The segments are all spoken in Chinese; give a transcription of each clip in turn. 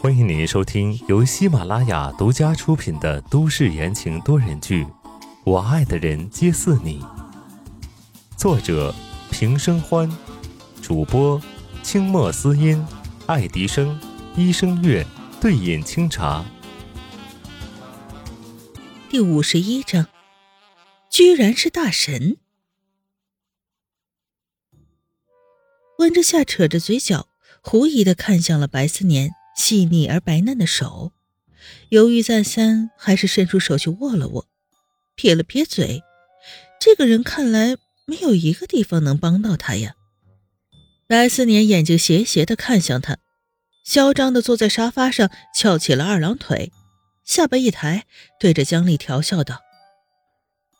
欢迎您收听由喜马拉雅独家出品的都市言情多人剧《我爱的人皆似你》，作者平生欢，主播清墨思音、爱迪生、一生月、对饮清茶。第五十一章，居然是大神。温之夏扯着嘴角，狐疑的看向了白思年。细腻而白嫩的手，犹豫再三，还是伸出手去握了握，撇了撇嘴。这个人看来没有一个地方能帮到他呀。白思年眼睛斜斜的看向他，嚣张的坐在沙发上，翘起了二郎腿，下巴一抬，对着江丽调笑道：“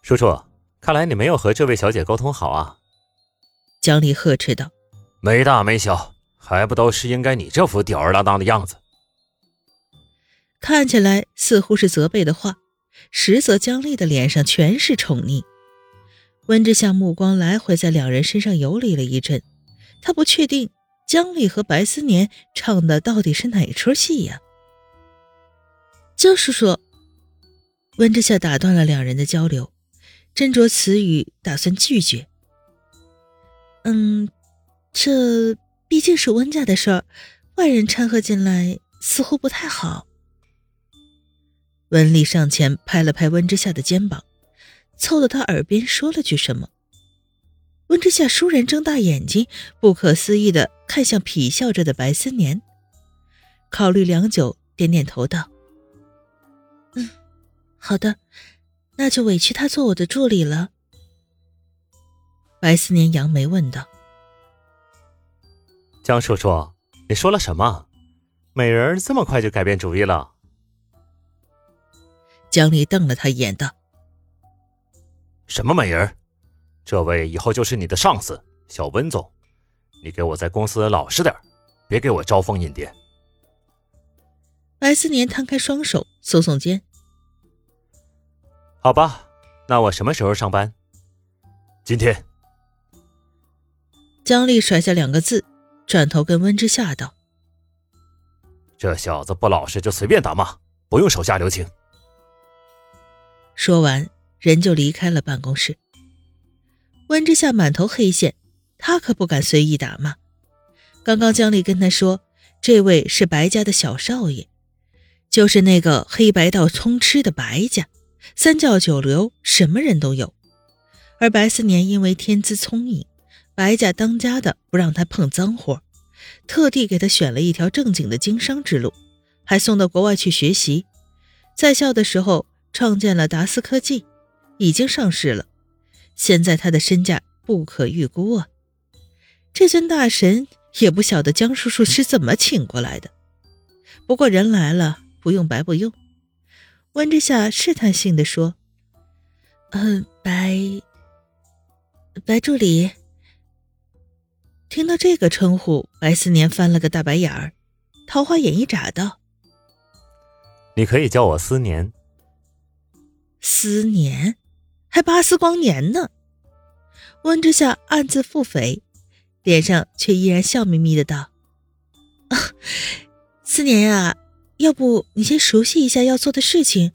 叔叔，看来你没有和这位小姐沟通好啊。”江丽呵斥道：“没大没小。”还不都是应该你这副吊儿郎当的样子？看起来似乎是责备的话，实则姜丽的脸上全是宠溺。温之夏目光来回在两人身上游离了一阵，他不确定姜丽和白思年唱的到底是哪出戏呀？江叔叔，温之夏打断了两人的交流，斟酌词语，打算拒绝。嗯，这。毕竟是温家的事儿，外人掺和进来似乎不太好。温丽上前拍了拍温之夏的肩膀，凑到他耳边说了句什么。温之夏倏然睁大眼睛，不可思议的看向痞笑着的白思年，考虑良久，点点头道：“嗯，好的，那就委屈他做我的助理了。”白思年扬眉问道。江叔叔，你说了什么？美人这么快就改变主意了？江离瞪了他一眼，道：“什么美人？这位以后就是你的上司，小温总。你给我在公司老实点，别给我招蜂引蝶。”白思年摊开双手，耸耸肩：“好吧，那我什么时候上班？今天。”江丽甩下两个字。转头跟温之夏道：“这小子不老实，就随便打骂，不用手下留情。”说完，人就离开了办公室。温之夏满头黑线，他可不敢随意打骂。刚刚江丽跟他说，这位是白家的小少爷，就是那个黑白道通吃的白家，三教九流，什么人都有。而白思年因为天资聪颖。白家当家的不让他碰脏活，特地给他选了一条正经的经商之路，还送到国外去学习。在校的时候创建了达斯科技，已经上市了。现在他的身价不可预估啊！这尊大神也不晓得江叔叔是怎么请过来的。不过人来了，不用白不用。温之夏试探性的说：“嗯，白白助理。”听到这个称呼，白思年翻了个大白眼儿，桃花眼一眨道：“你可以叫我思年。”思年，还巴斯光年呢？温之夏暗自腹诽，脸上却依然笑眯眯的道：“思年呀，要不你先熟悉一下要做的事情，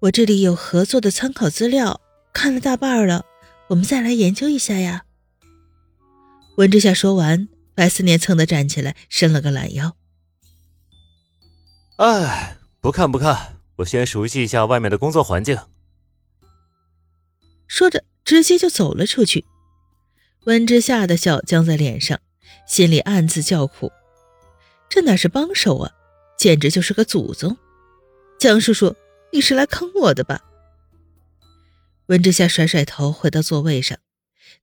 我这里有合作的参考资料，看了大半了，我们再来研究一下呀。”温之夏说完，白思年蹭的站起来，伸了个懒腰。哎，不看不看，我先熟悉一下外面的工作环境。说着，直接就走了出去。温之夏的笑僵在脸上，心里暗自叫苦：这哪是帮手啊，简直就是个祖宗！江叔叔，你是来坑我的吧？温之夏甩甩头，回到座位上。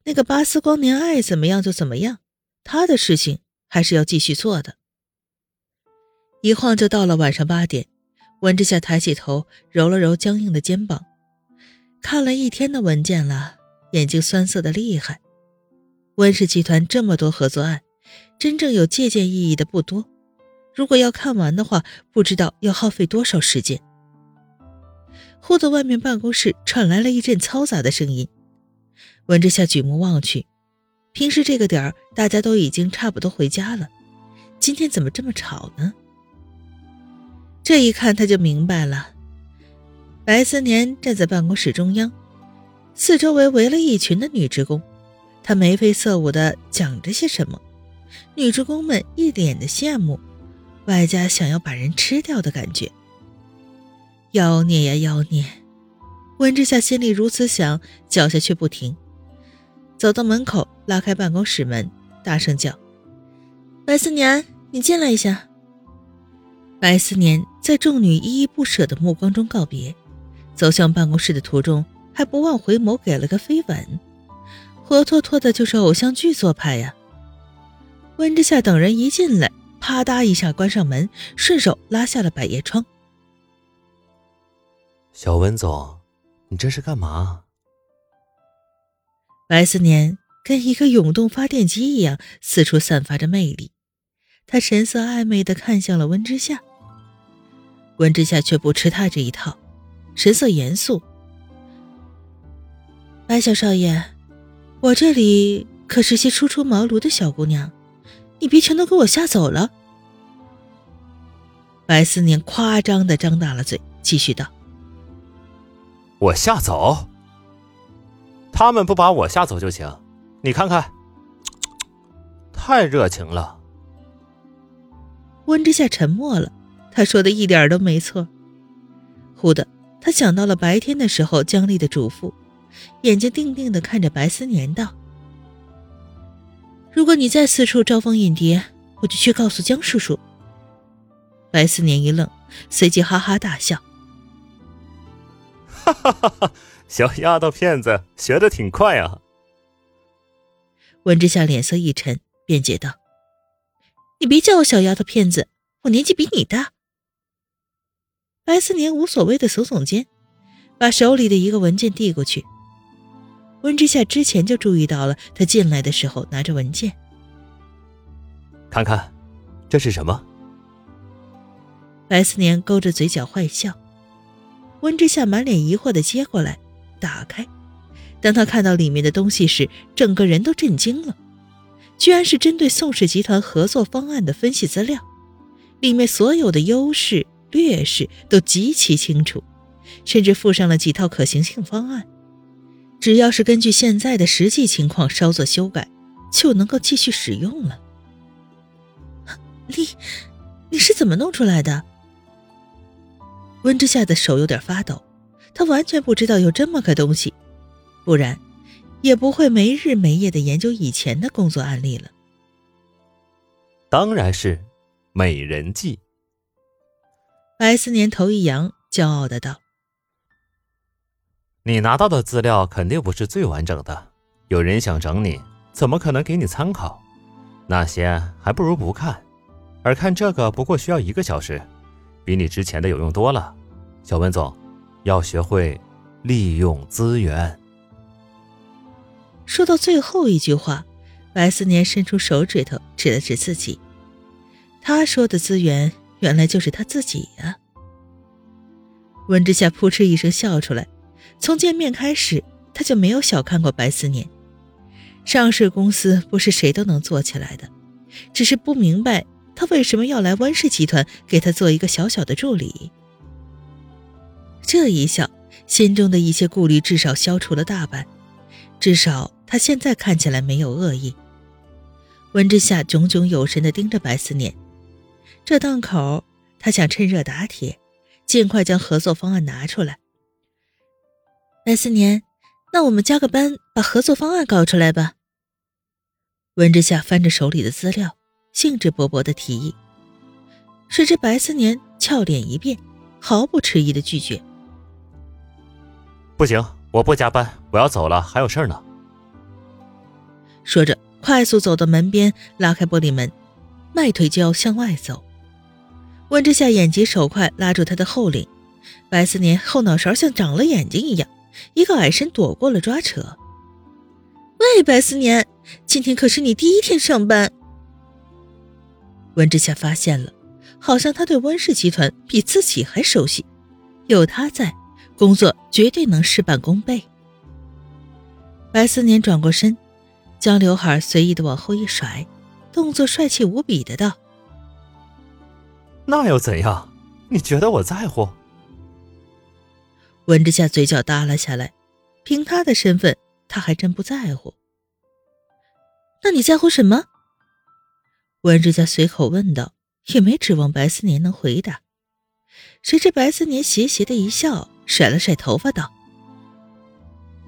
那个巴斯光年爱怎么样就怎么样，他的事情还是要继续做的。一晃就到了晚上八点，温之夏抬起头，揉了揉僵硬的肩膀，看了一天的文件了，眼睛酸涩的厉害。温氏集团这么多合作案，真正有借鉴意义的不多，如果要看完的话，不知道要耗费多少时间。忽的外面办公室传来了一阵嘈杂的声音。温之夏举目望去，平时这个点儿大家都已经差不多回家了，今天怎么这么吵呢？这一看他就明白了。白思年站在办公室中央，四周围围了一群的女职工，他眉飞色舞的讲着些什么，女职工们一脸的羡慕，外加想要把人吃掉的感觉。妖孽呀妖孽！温之夏心里如此想，脚下却不停，走到门口，拉开办公室门，大声叫：“白思年，你进来一下。”白思年在众女依依不舍的目光中告别，走向办公室的途中，还不忘回眸给了个飞吻，活脱脱的就是偶像剧做派呀！温之夏等人一进来，啪嗒一下关上门，顺手拉下了百叶窗。小温总，你这是干嘛？白思年跟一个永动发电机一样，四处散发着魅力。他神色暧昧的看向了温之夏。温之夏却不吃他这一套，神色严肃：“白小少爷，我这里可是些初出茅庐的小姑娘，你别全都给我吓走了。”白思年夸张的张大了嘴，继续道：“我吓走？他们不把我吓走就行。你看看，太热情了。”温之夏沉默了。他说的一点都没错。忽的，他想到了白天的时候姜丽的嘱咐，眼睛定定的看着白思年道：“如果你再四处招蜂引蝶，我就去告诉姜叔叔。”白思年一愣，随即哈哈大笑：“哈哈哈哈！小丫头片子学的挺快啊。”温之夏脸色一沉，辩解道：“你别叫我小丫头片子，我年纪比你大。”白思年无所谓的耸耸肩，把手里的一个文件递过去。温之夏之前就注意到了，他进来的时候拿着文件。看看，这是什么？白思年勾着嘴角坏笑。温之夏满脸疑惑的接过来，打开。当他看到里面的东西时，整个人都震惊了，居然是针对宋氏集团合作方案的分析资料，里面所有的优势。劣势都极其清楚，甚至附上了几套可行性方案。只要是根据现在的实际情况稍作修改，就能够继续使用了。你，你是怎么弄出来的？温之夏的手有点发抖，他完全不知道有这么个东西，不然也不会没日没夜的研究以前的工作案例了。当然是美人计。白思年头一扬，骄傲的道：“你拿到的资料肯定不是最完整的，有人想整你，怎么可能给你参考？那些还不如不看，而看这个不过需要一个小时，比你之前的有用多了。小温总，要学会利用资源。”说到最后一句话，白思年伸出手指头指了指自己，他说的资源。原来就是他自己呀！温之夏扑哧一声笑出来。从见面开始，他就没有小看过白思年。上市公司不是谁都能做起来的，只是不明白他为什么要来温氏集团给他做一个小小的助理。这一笑，心中的一些顾虑至少消除了大半。至少他现在看起来没有恶意。温之夏炯炯有神地盯着白思年。这档口，他想趁热打铁，尽快将合作方案拿出来。白思年，那我们加个班，把合作方案搞出来吧。温之夏翻着手里的资料，兴致勃勃的提议。谁知白思年俏脸一变，毫不迟疑的拒绝：“不行，我不加班，我要走了，还有事呢。”说着，快速走到门边，拉开玻璃门，迈腿就要向外走。温之夏眼疾手快，拉住他的后领。白思年后脑勺像长了眼睛一样，一个矮身躲过了抓扯。喂，白思年，今天可是你第一天上班。温之夏发现了，好像他对温氏集团比自己还熟悉，有他在，工作绝对能事半功倍。白思年转过身，将刘海随意的往后一甩，动作帅气无比的道。那又怎样？你觉得我在乎？温之夏嘴角耷拉下来，凭他的身份，他还真不在乎。那你在乎什么？温之夏随口问道，也没指望白思年能回答。谁知白思年邪邪的一笑，甩了甩头发道：“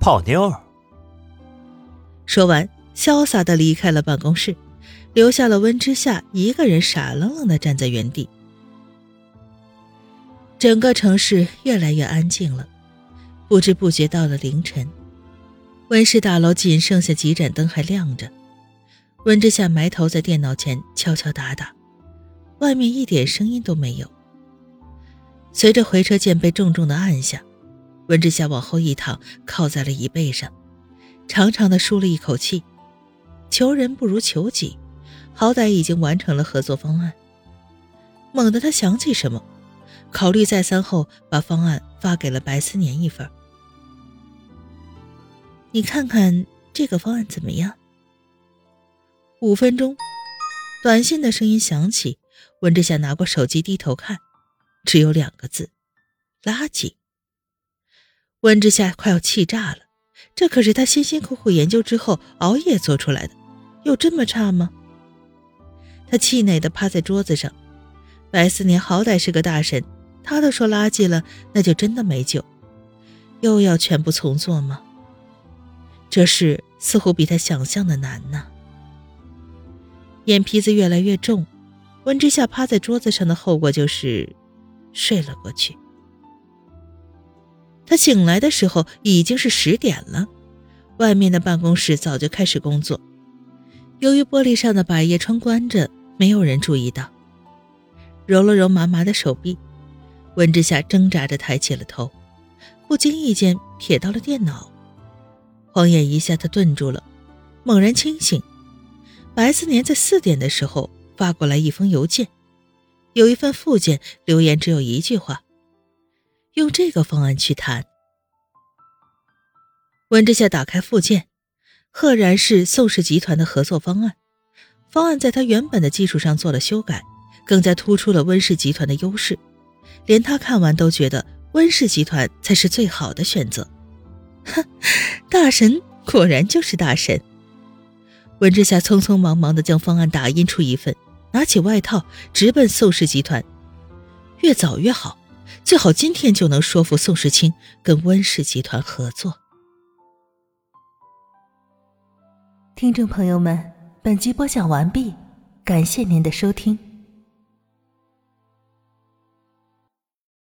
泡妞。”说完，潇洒的离开了办公室，留下了温之夏一个人傻愣愣的站在原地。整个城市越来越安静了，不知不觉到了凌晨，温氏大楼仅剩下几盏灯还亮着。温之夏埋头在电脑前敲敲打打，外面一点声音都没有。随着回车键被重重的按下，温之夏往后一躺，靠在了椅背上，长长的舒了一口气。求人不如求己，好歹已经完成了合作方案。猛地，他想起什么，考虑再三后，把方案发给了白思年一份。你看看这个方案怎么样？五分钟，短信的声音响起。温之夏拿过手机，低头看，只有两个字：垃圾。温之夏快要气炸了，这可是他辛辛苦苦研究之后熬夜做出来的，有这么差吗？他气馁的趴在桌子上。白思年好歹是个大神，他都说垃圾了，那就真的没救。又要全部重做吗？这事似乎比他想象的难呢。眼皮子越来越重，温之夏趴在桌子上的后果就是睡了过去。他醒来的时候已经是十点了，外面的办公室早就开始工作。由于玻璃上的百叶窗关着，没有人注意到。揉了揉麻麻的手臂，温之夏挣扎着抬起了头，不经意间瞥到了电脑，晃眼一下，他顿住了，猛然清醒。白思年在四点的时候发过来一封邮件，有一份附件，留言只有一句话：“用这个方案去谈。”温之夏打开附件，赫然是宋氏集团的合作方案。方案在他原本的基础上做了修改，更加突出了温氏集团的优势，连他看完都觉得温氏集团才是最好的选择。哼，大神果然就是大神。温之夏匆匆忙忙地将方案打印出一份，拿起外套直奔宋氏集团。越早越好，最好今天就能说服宋时清跟温氏集团合作。听众朋友们，本集播讲完毕，感谢您的收听。